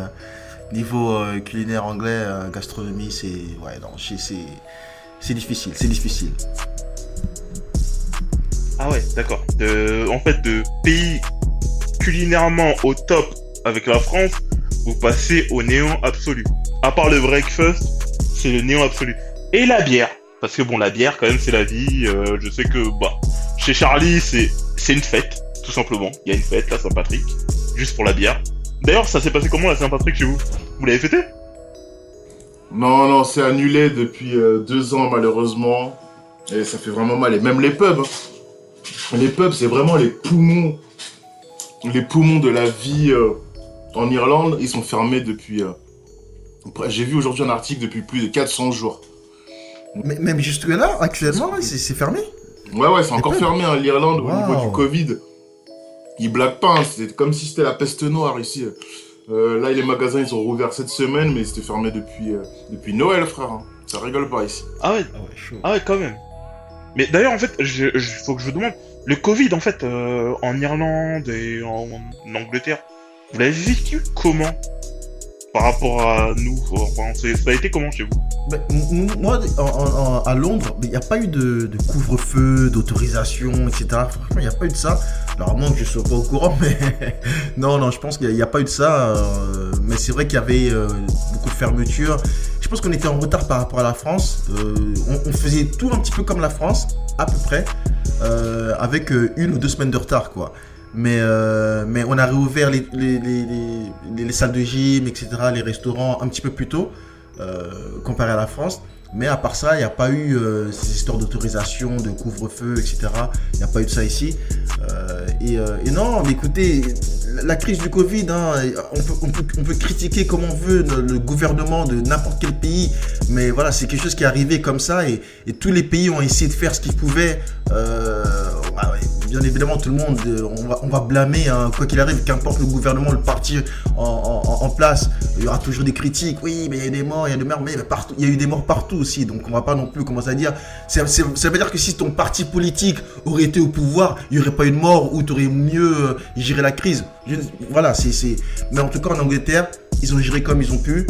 niveau euh, culinaire anglais, euh, gastronomie, c'est, ouais, non, c'est, difficile, c'est difficile. Ah ouais, d'accord. En fait, de pays culinairement au top avec la France, vous passez au néant absolu. À part le breakfast, c'est le néant absolu. Et la bière. Parce que bon, la bière, quand même, c'est la vie. euh, je sais que, bah, chez Charlie, c'est, c'est une fête, tout simplement. Il y a une fête, la Saint-Patrick, juste pour la bière. D'ailleurs, ça s'est passé comment la Saint-Patrick chez vous Vous l'avez fêté? Non, non, c'est annulé depuis euh, deux ans, malheureusement. Et ça fait vraiment mal. Et même les pubs. hein. Les pubs, c'est vraiment les poumons. Les poumons de la vie euh, en Irlande. Ils sont fermés depuis. euh, J'ai vu aujourd'hui un article depuis plus de 400 jours. Mais même jusque là, actuellement, c'est, fermé. Ouais, ouais, c'est encore pubs fermé, hein, l'Irlande, au niveau du Covid. Ils blaguent pas, hein, c'est comme si c'était la peste noire ici. Euh, là, les magasins, ils ont rouvert cette semaine, mais ils étaient fermés depuis, euh, depuis Noël, frère. hein. Ça rigole pas ici. Ah ouais, Ah ouais, chaud. ah ouais, quand même. Mais d'ailleurs, en fait, je- faut que je vous demande, le Covid, en fait, euh, en Irlande et en, en Angleterre, vous l'avez vécu comment? Par rapport à nous, ça a été comment chez vous? Ben, moi, à Londres, il n'y a pas eu de, couvre-feu, d'autorisation, etc. Franchement, il n'y a pas eu de ça. Moins que je ne sois pas au courant, [laughs] mais non, non, je pense qu'il n'y a, pas eu de ça. euh, mais c'est vrai qu'il y avait euh, beaucoup de fermetures. Je pense qu'on était en retard par rapport à la France. Euh, on, on faisait tout un petit peu comme la France, à peu près, avec une ou deux semaines de retard, quoi. Mais, euh, mais on a réouvert les, les, les, les- les salles de gym, etc., les restaurants un petit peu plus tôt euh, comparé à la France. Mais à part ça, il n'y a pas eu euh, ces histoires d'autorisation, de couvre-feu, etc. Il n'y a pas eu de ça ici. Et, et non, mais écoutez, la- crise du Covid, hein, on, peut, on, peut, on peut critiquer comme on veut le, le gouvernement de n'importe quel pays, mais voilà, c'est quelque chose qui est arrivé comme ça et, et tous les pays ont essayé de faire ce qu'ils pouvaient. Évidemment, tout le monde, euh, on va, on va blâmer, hein, quoi qu'il arrive, qu'importe le gouvernement, le parti en, place, il y aura toujours des critiques. Oui, mais il y a des morts, il y a des morts, mais partout, il y a eu des morts partout aussi. Donc on va pas non plus commencer à dire. Ça veut dire que si ton parti politique aurait été au pouvoir, il y aurait pas eu de mort ou tu aurais mieux euh, géré la crise. Voilà, c'est. Mais en tout cas en Angleterre, ils ont géré comme ils ont pu.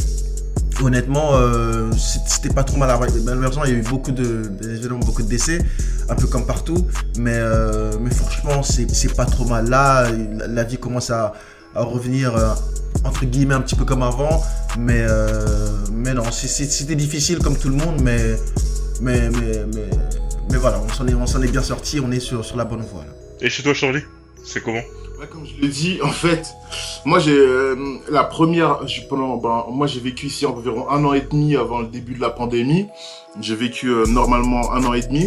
Honnêtement, euh, c'était pas trop mal. Malheureusement, il y a eu beaucoup de, beaucoup de décès, un peu comme partout. Mais, euh, mais franchement, c'est pas trop mal. Là, la, vie commence à, à revenir euh, entre guillemets un petit peu comme avant. Mais, euh, mais non, c'était difficile comme tout le monde. Mais, mais, mais, mais, voilà, on s'en est, on est bien sorti. On est sur, sur la bonne voie. Et chez toi, Charlie? C'est comment Ouais, comme je l'ai dit, en fait, moi j'ai euh, la première, pendant, ben, moi j'ai vécu ici environ un an et demi avant le début de la pandémie. J'ai vécu euh, normalement un an et demi.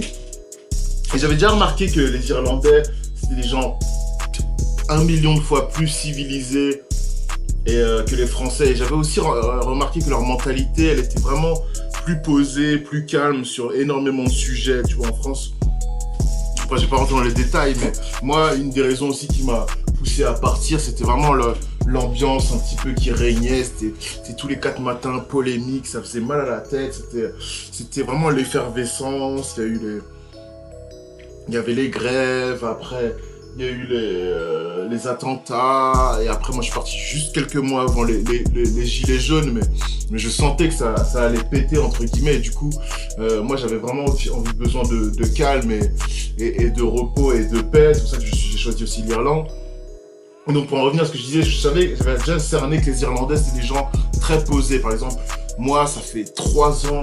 Et j'avais déjà remarqué que les Irlandais, c'était des gens un million de fois plus civilisés et, euh, que les Français. Et j'avais aussi re- remarqué que leur mentalité, elle était vraiment plus posée, plus calme sur énormément de sujets. Tu vois, en France, Je vais pas rentrer dans les détails, mais moi, une des raisons aussi qui m'a poussé à partir, c'était vraiment l'ambiance un petit peu qui régnait. C'était tous les quatre matins polémiques, ça faisait mal à la tête. C'était vraiment l'effervescence. Il y a eu il y avait les grèves. Après, il y a eu les, euh, les attentats. Et après, moi, je suis parti juste quelques mois avant les, les, les- gilets jaunes, mais mais je sentais que ça, ça allait péter entre guillemets. Et du coup, euh, moi, j'avais vraiment envie, besoin de, calme et, et, de repos et de paix. C'est pour ça que j'ai choisi aussi l'Irlande. Donc, pour en revenir à ce que je disais, je savais, j'avais déjà cerné que les Irlandais, c'était des gens très posés. Par exemple, moi, ça fait trois ans,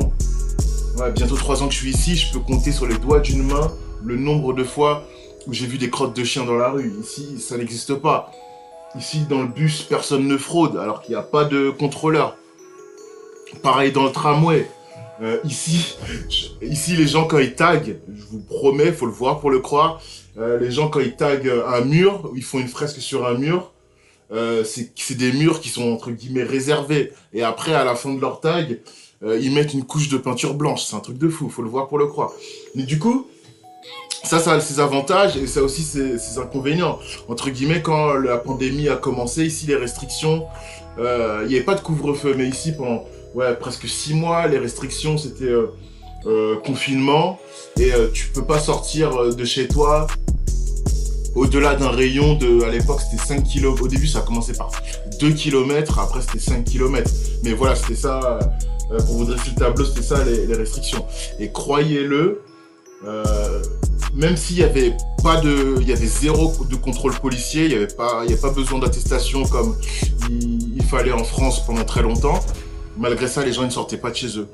bientôt trois ans que je suis ici, je peux compter sur les doigts d'une main le nombre de fois où j'ai vu des crottes de chiens dans la rue. Ici, ça n'existe pas. Ici, dans le bus, personne ne fraude, alors qu'il n'y a pas de contrôleur. Pareil dans le tramway. Euh, ici, ici, les gens, quand ils taguent, je vous promets, faut le voir pour le croire, euh, les gens, quand ils taguent un mur, ils font une fresque sur un mur, euh, c'est des murs qui sont, entre guillemets, réservés. Et après, à la fin de leur tag, ils mettent une couche de peinture blanche. C'est un truc de fou, faut le voir pour le croire. Mais du coup, ça, ça a ses avantages et ça aussi ses, inconvénients. Entre guillemets, quand la pandémie a commencé, ici, les restrictions, euh, il n'y avait pas de couvre-feu, mais ici, pendant ouais, presque six mois, les restrictions, c'était euh, euh, confinement et tu peux pas sortir de chez toi au-delà d'un rayon de, à l'époque, c'était 5 km. Au début, ça a commencé par 2 km, après, c'était 5 km. Mais voilà, c'était ça, pour vous dresser le tableau, c'était ça les restrictions. Et croyez-le, euh, même s'il y avait pas de, il y avait zéro de contrôle policier, il y avait pas, il y a pas besoin d'attestation comme il, il fallait en France pendant très longtemps. Malgré ça, les gens ne sortaient pas de chez eux.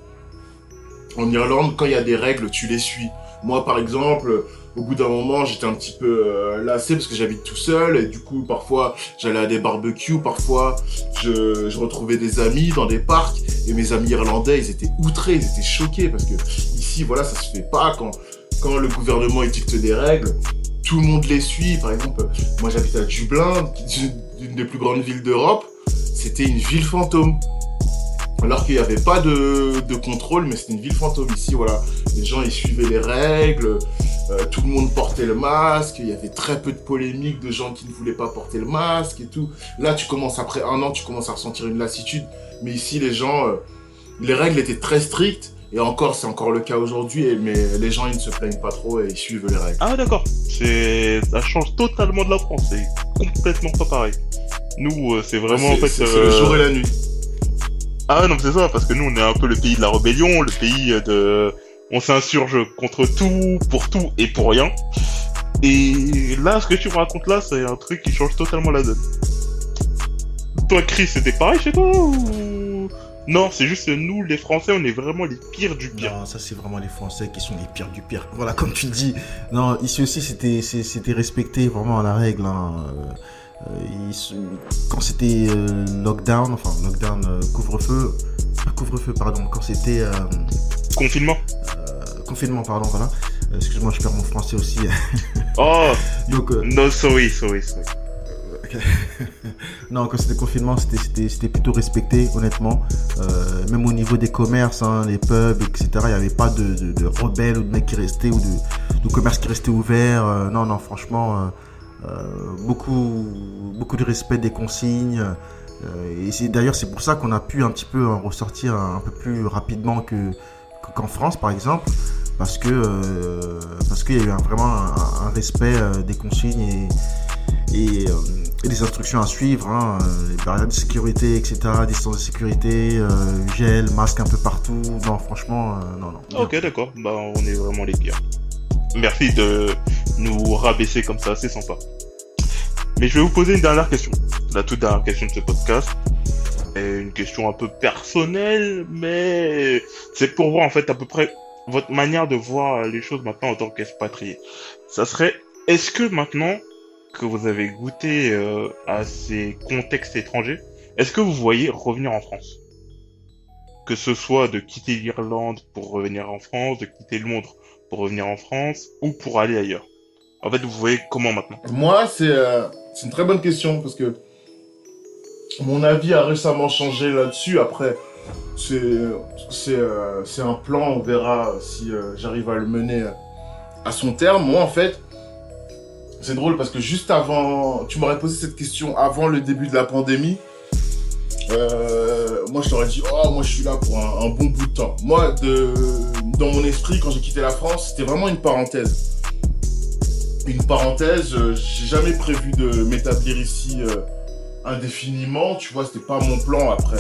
En Irlande, quand il y a des règles, tu les suis. Moi, par exemple, au bout d'un moment, j'étais un petit peu euh, lassé parce que j'habite tout seul et du coup, parfois, j'allais à des barbecues, parfois, je, je retrouvais des amis dans des parcs et mes amis irlandais, ils étaient outrés, ils étaient choqués parce que ici, voilà, ça se fait pas quand, quand le gouvernement édicte des règles. Tout le monde les suit. Par exemple, moi, j'habite à Dublin, une des plus grandes villes d'Europe. C'était une ville fantôme. Alors qu'il n'y avait pas de, de contrôle, mais c'était une ville fantôme ici, voilà. Les gens, ils suivaient les règles. euh, tout le monde portait le masque, il y avait très peu de polémiques de gens qui ne voulaient pas porter le masque et tout. Là, tu commences après un an, tu commences à ressentir une lassitude. Mais ici, les gens, euh, les règles étaient très strictes. Et encore, c'est encore le cas aujourd'hui, mais les gens, ils ne se plaignent pas trop et ils suivent les règles. Ah d'accord, c'est ça change totalement de la France, c'est complètement pas pareil. Nous, euh, c'est vraiment en C'est- fait. c'est c'est euh, le jour et la nuit. Ah ouais, non, c'est ça, parce que nous, on est un peu le pays de la rébellion, le pays de... On s'insurge contre tout, pour tout et pour rien. Et là, ce que tu me racontes là, c'est un truc qui change totalement la donne. Toi, Chris, c'était pareil chez toi ou... Non, c'est juste nous, les Français, on est vraiment les pires du pire. Non, ça c'est vraiment les Français qui sont les pires du pire. Voilà, comme tu dis. Non, ici aussi c'était c'était respecté vraiment à la règle. hein. Euh, euh, ils quand c'était euh, lockdown, enfin lockdown, euh, couvre-feu, couvre-feu pardon, quand c'était Confinement confinement pardon, voilà. Excuse-moi, je perds mon français aussi. Oh, [laughs] Donc no, sorry, sorry, sorry. [laughs] non, quand c'était confinement, c'était- plutôt respecté, honnêtement. Euh, même au niveau des commerces, hein, les pubs, etc., il n'y avait pas de, rebelles ou de mecs qui restaient ou de, commerces qui restaient ouverts. Euh, non, non, franchement, euh, beaucoup, beaucoup de respect des consignes. Et d'ailleurs c'est pour ça qu'on a pu un petit peu en ressortir un, peu plus rapidement que que- qu'en France, par exemple, parce que parce qu'il y a eu vraiment un, respect des consignes et, et des instructions à suivre, hein, euh, les barrières de sécurité, etc., distance de sécurité, euh, gel, masque un peu partout. Non, franchement, euh, non, non. Ok, d'accord. Bah, on est vraiment les pires. Merci de nous rabaisser comme ça, c'est sympa. Mais je vais vous poser une dernière question. La toute dernière question de ce podcast. Et une question un peu personnelle, mais c'est pour voir en fait à peu près votre manière de voir les choses maintenant en tant qu'expatrié. Ça serait, est-ce que maintenant que vous avez goûté euh, à ces contextes étrangers, est-ce que vous voyez revenir en France? Que ce soit de quitter l'Irlande pour revenir en France, de quitter Londres pour revenir en France, ou pour aller ailleurs? En fait, vous voyez comment maintenant? Moi, c'est euh, c'est une très bonne question parce que mon avis a récemment changé là-dessus. Après, c'est euh, un plan, on verra si j'arrive à le mener à son terme. Moi, en fait, c'est drôle parce que juste avant, tu m'aurais posé cette question avant le début de la pandémie. Euh, moi, je t'aurais dit, oh, moi, je suis là pour un, bon bout de temps. Moi, de, dans mon esprit, quand j'ai quitté la France, c'était vraiment une parenthèse une parenthèse, euh, j'ai jamais prévu de m'établir ici euh, indéfiniment, tu vois, c'était pas mon plan. Après,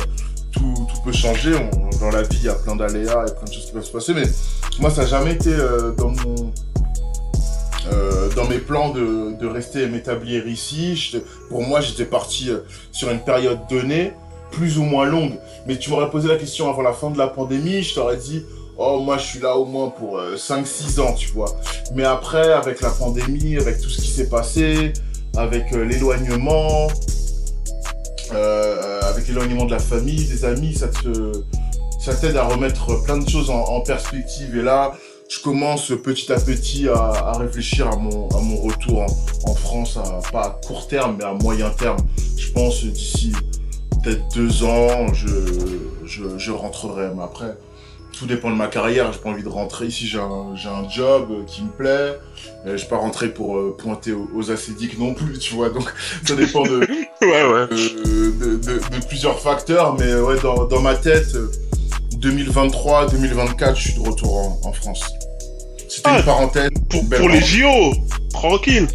tout, peut changer, dans la vie, il y a plein d'aléas et plein de choses qui peuvent se passer, mais moi, ça n'a jamais été euh, dans mon. Euh, dans mes plans de, rester et m'établir ici, pour moi j'étais parti euh, sur une période donnée, plus ou moins longue. Mais tu m'aurais posé la question avant la fin de la pandémie, je t'aurais dit, oh moi je suis là au moins pour 5-6 ans, tu vois. Mais après, avec la pandémie, avec tout ce qui s'est passé, avec euh, l'éloignement, euh, avec l'éloignement de la famille, des amis, ça te, ça t'aide à remettre plein de choses en, en perspective. Et là, je commence petit à petit à, à réfléchir à mon, à mon retour en, en France, à, pas à court terme, mais à moyen terme. Je pense d'ici peut-être deux ans, je, je, je rentrerai. Mais après, tout dépend de ma carrière. J'ai pas envie de rentrer ici. J'ai un, job euh, qui me plaît. Euh, Je vais pas rentrer pour euh, pointer aux, aux acédiques non plus, tu vois. Donc, [laughs] ça dépend de, Ouais, ouais. de, de- de- de plusieurs facteurs. Mais ouais, dans, dans ma tête, euh, 2023, 2024, je suis de retour en, en France. C'était Ah, une parenthèse. Pour, les. JO, tranquille.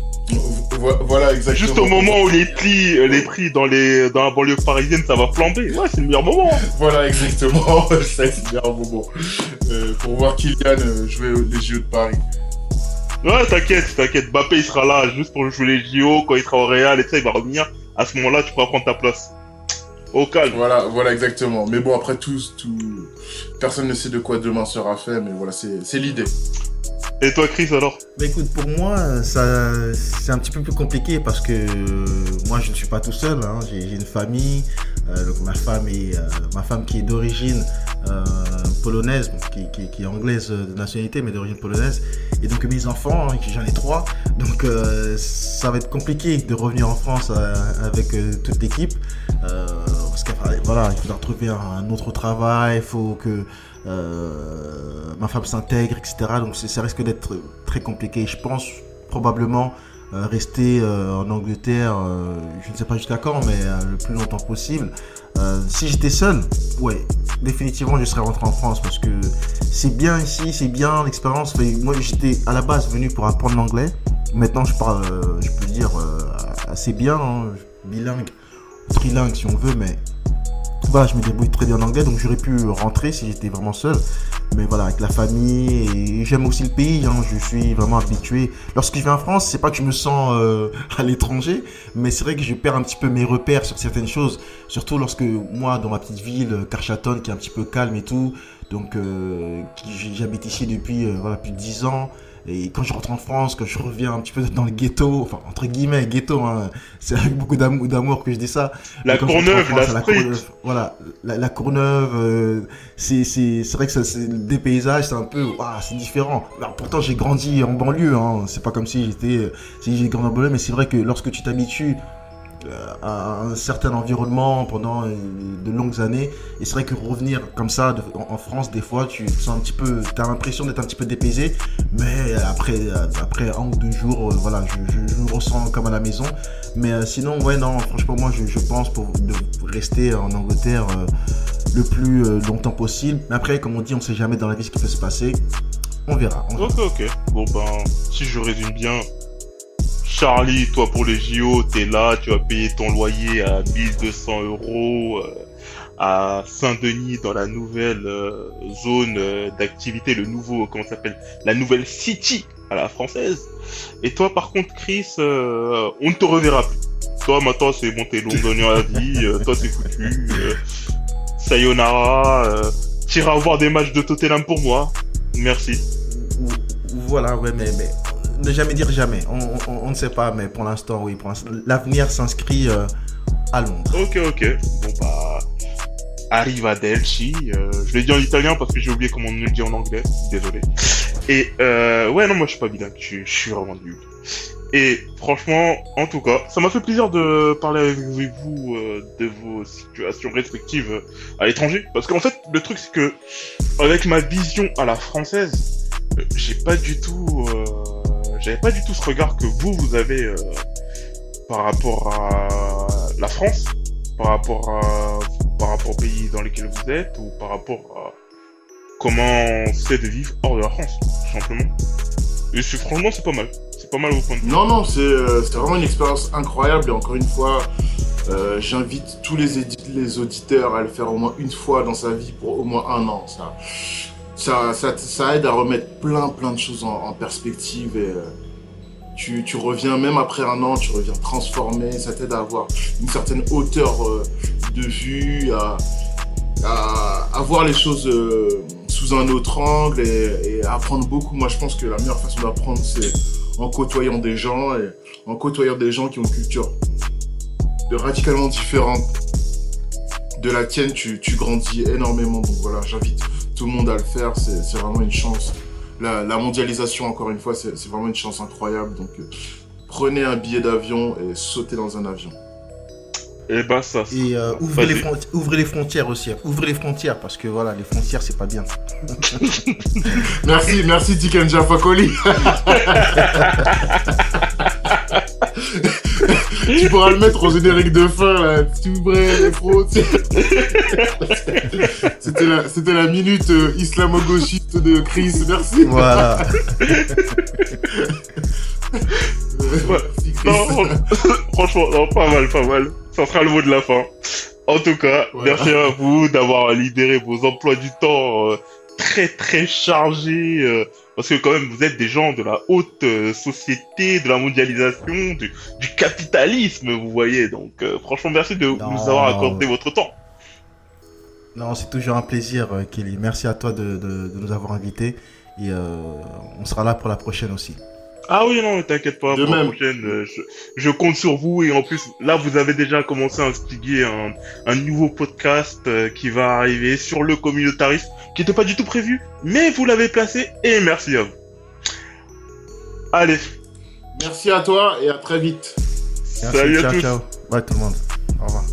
Vo- Voilà, exactement. Juste au moment où les prix, euh, les prix dans les dans la banlieue parisienne, ça va flamber. Ouais, c'est le meilleur moment. Voilà, exactement. [laughs] Ça, c'est bien un moment. Euh, pour voir Kylian euh, jouer les JO de Paris. Ouais, t'inquiète, t'inquiète. Bappé, il sera là juste pour jouer les JO quand il sera au Real et ça, il va revenir. À ce moment-là, tu pourras prendre ta place. Au calme. Voilà, voilà exactement. Mais bon, après tout, tout, personne ne sait de quoi demain sera fait, mais voilà, c'est c'est l'idée. Et toi, Chris, alors? Bah écoute, pour moi, ça, c'est un petit peu plus compliqué parce que euh, moi, je ne suis pas tout seul. hein. J'ai, une famille. euh, donc ma femme est, euh, ma femme qui est d'origine euh, polonaise, qui, qui- qui est anglaise de nationalité, mais d'origine polonaise. Et donc mes enfants, hein, j'en ai trois. Donc euh, ça va être compliqué de revenir en France euh, avec euh, toute l'équipe. Parce que voilà, il faudra trouver un, autre travail, il faut que euh, ma femme s'intègre, etc. Donc ça risque d'être très compliqué. Je pense probablement euh, rester euh, en Angleterre, je ne sais pas jusqu'à quand, mais le plus longtemps possible. si j'étais seul, ouais, définitivement je serais rentré en France parce que c'est bien ici, c'est bien l'expérience. Moi j'étais à la base venu pour apprendre l'anglais. Maintenant je parle, je peux dire assez bien, hein, bilingue, trilingue si on veut, mais voilà, je me débrouille très bien en anglais, donc j'aurais pu rentrer si j'étais vraiment seul. Mais voilà, avec la famille, et j'aime aussi le pays, hein, je suis vraiment habitué. Lorsque je viens en France, c'est pas que je me sens euh, à l'étranger, mais c'est vrai que je perds un petit peu mes repères sur certaines choses. Surtout lorsque moi, dans ma petite ville, Carchaton, qui est un petit peu calme et tout, donc euh, j'habite ici depuis euh, voilà, plus de 10 ans, et quand je rentre en France, quand je reviens un petit peu dans le ghetto, enfin entre guillemets ghetto, hein, c'est avec beaucoup d'amour que je dis ça. La Courneuve, la, la Courneuve, voilà, la, la Courneuve, euh, c'est vrai que ça, des paysages, c'est un peu, c'est différent. Alors, pourtant j'ai grandi en banlieue, hein, c'est pas comme si j'étais, si j'ai grandi en banlieue, mais c'est vrai que lorsque tu t'habitues à un certain environnement pendant euh, de longues années. Et c'est vrai que revenir comme ça en, France, des fois, tu sens un petit peu, tu as l'impression d'être un petit peu dépaysé. Mais après, euh, après un ou deux jours, voilà, je, me ressens comme à la maison. Mais sinon, ouais, non, franchement, moi, je, pense pour de rester en Angleterre le plus longtemps possible. Mais après, comme on dit, on sait jamais dans la vie ce qui peut se passer. On verra. Ok, ok. Bon, ben, si je résume bien, Charlie, toi pour les JO, t'es là, tu vas payer ton loyer à 1200 euros euh, à Saint-Denis dans la nouvelle euh, zone euh, d'activité, le nouveau, comment s'appelle, la nouvelle city à la française. Et toi par contre Chris, on ne te reverra plus. Toi maintenant c'est bon, t'es londonien à vie, toi t'es foutu. sayonara, t'iras voir des matchs de Tottenham pour moi. Merci. Voilà, ouais, mais, mais ne jamais dire jamais. On, ne sait pas, mais pour l'instant, oui. L'avenir s'inscrit euh, à Londres. Ok, ok. Bon, bah. Arrivederci. Euh, je l'ai dit en italien parce que j'ai oublié comment on le dit en anglais. Désolé. Et euh, ouais, non, moi je suis pas bilingue. Je, je suis vraiment nul. Et franchement, en tout cas, ça m'a fait plaisir de parler avec vous euh, de vos situations respectives à l'étranger. Parce qu'en fait, le truc c'est que, avec ma vision à la française, j'ai pas du tout j'avais pas du tout ce regard que vous, vous avez euh, par rapport à la France, par rapport à par rapport au pays dans lequel vous êtes ou par rapport à comment c'est de vivre hors de la France, tout simplement. Et franchement, c'est pas mal. C'est pas mal au point de vue. Non, non, c'est euh, vraiment une expérience incroyable et encore une fois, euh, j'invite tous les, les auditeurs à le faire au moins une fois dans sa vie pour au moins un an. Ça, ça, aide à remettre plein plein de choses en, perspective et euh, tu, reviens même après un an, tu reviens transformé, ça t'aide à avoir une certaine hauteur euh, de vue, à, à, voir les choses euh, sous un autre angle et, et, apprendre beaucoup. Moi je pense que la meilleure façon d'apprendre c'est en côtoyant des gens et en côtoyant des gens qui ont une culture de radicalement différente de la tienne, tu, tu grandis énormément. Donc voilà, j'invite tout le monde à le faire, c'est vraiment une chance. La, mondialisation, encore une fois, c'est vraiment une chance incroyable. Donc, euh, prenez un billet d'avion et sautez dans un avion. Et bah ça. Et euh, ouvrez, les ouvrez, les frontières aussi. Ouvrez les frontières parce que voilà, les frontières c'est pas bien. [laughs] merci, merci Tiken Jafakoli. [laughs] tu pourras le mettre au générique de fin, là. Tu ouvrais les frontières. C'était la, c'était la minute euh, islamo-gauchiste de Chris. Merci. Voilà. [laughs] non, [laughs] franchement, non, pas mal, pas mal. Ça sera le mot de la fin. En tout cas, merci à vous d'avoir libéré vos emplois du temps euh, très très chargés. Euh, parce que quand même, vous êtes des gens de la haute euh, société, de la mondialisation, du, capitalisme, vous voyez. Donc, euh, franchement, merci de nous avoir accordé votre temps. Non, c'est toujours un plaisir, euh, Kelly. Merci à toi de, nous avoir invités. Et on sera là pour la prochaine aussi. Ah oui, non, t'inquiète pas, pour la prochaine, je, compte sur vous. Et en plus, là, vous avez déjà commencé à instiguer un, un nouveau podcast qui va arriver sur le communautarisme qui n'était pas du tout prévu, mais vous l'avez placé et merci à vous. Allez. Merci à toi et à très vite. Salut ciao, à tous. Ciao. Tout le monde. Au revoir.